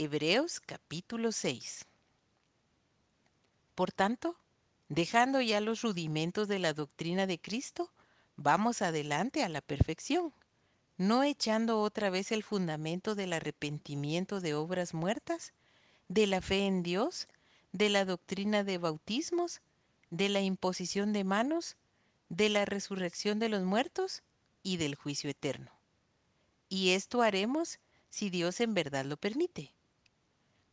Hebreos capítulo 6 Por tanto, dejando ya los rudimentos de la doctrina de Cristo, vamos adelante a la perfección, no echando otra vez el fundamento del arrepentimiento de obras muertas, de la fe en Dios, de la doctrina de bautismos, de la imposición de manos, de la resurrección de los muertos y del juicio eterno. Y esto haremos si Dios en verdad lo permite.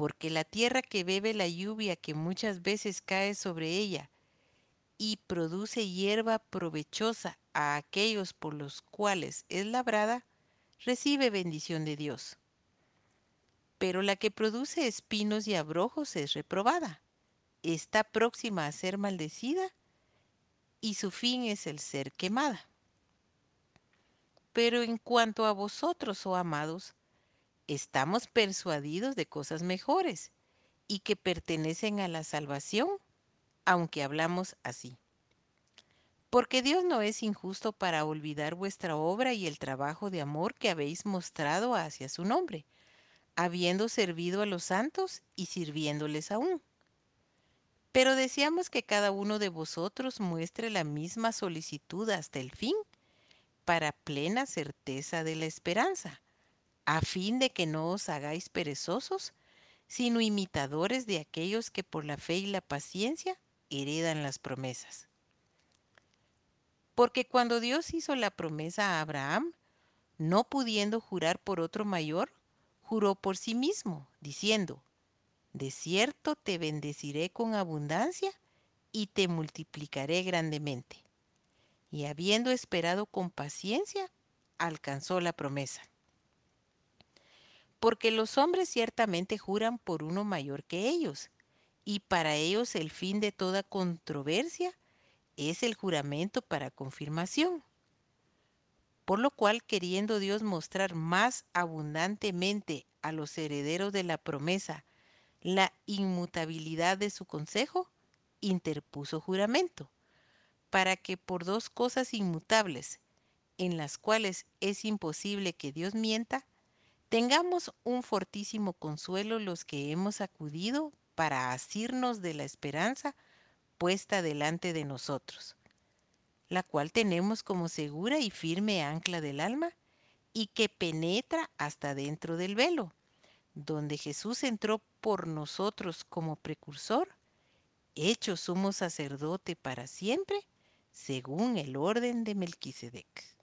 Porque la tierra que bebe la lluvia que muchas veces cae sobre ella y produce hierba provechosa a aquellos por los cuales es labrada, recibe bendición de Dios. Pero la que produce espinos y abrojos es reprobada, está próxima a ser maldecida y su fin es el ser quemada. Pero en cuanto a vosotros, oh amados, estamos persuadidos de cosas mejores y que pertenecen a la salvación, aunque hablamos así. Porque Dios no es injusto para olvidar vuestra obra y el trabajo de amor que habéis mostrado hacia su nombre, habiendo servido a los santos y sirviéndoles aún. Pero deseamos que cada uno de vosotros muestre la misma solicitud hasta el fin, para plena certeza de la esperanza, a fin de que no os hagáis perezosos, sino imitadores de aquellos que por la fe y la paciencia heredan las promesas. Porque cuando Dios hizo la promesa a Abraham, no pudiendo jurar por otro mayor, juró por sí mismo, diciendo, De cierto te bendeciré con abundancia y te multiplicaré grandemente. Y habiendo esperado con paciencia, alcanzó la promesa. Porque los hombres ciertamente juran por uno mayor que ellos, y para ellos el fin de toda controversia es el juramento para confirmación. Por lo cual, queriendo Dios mostrar más abundantemente a los herederos de la promesa la inmutabilidad de su consejo, interpuso juramento, para que por dos cosas inmutables, en las cuales es imposible que Dios mienta, tengamos un fortísimo consuelo los que hemos acudido para asirnos de la esperanza puesta delante de nosotros, la cual tenemos como segura y firme ancla del alma y que penetra hasta dentro del velo, donde Jesús entró por nosotros como precursor, hecho sumo sacerdote para siempre, según el orden de Melquisedec.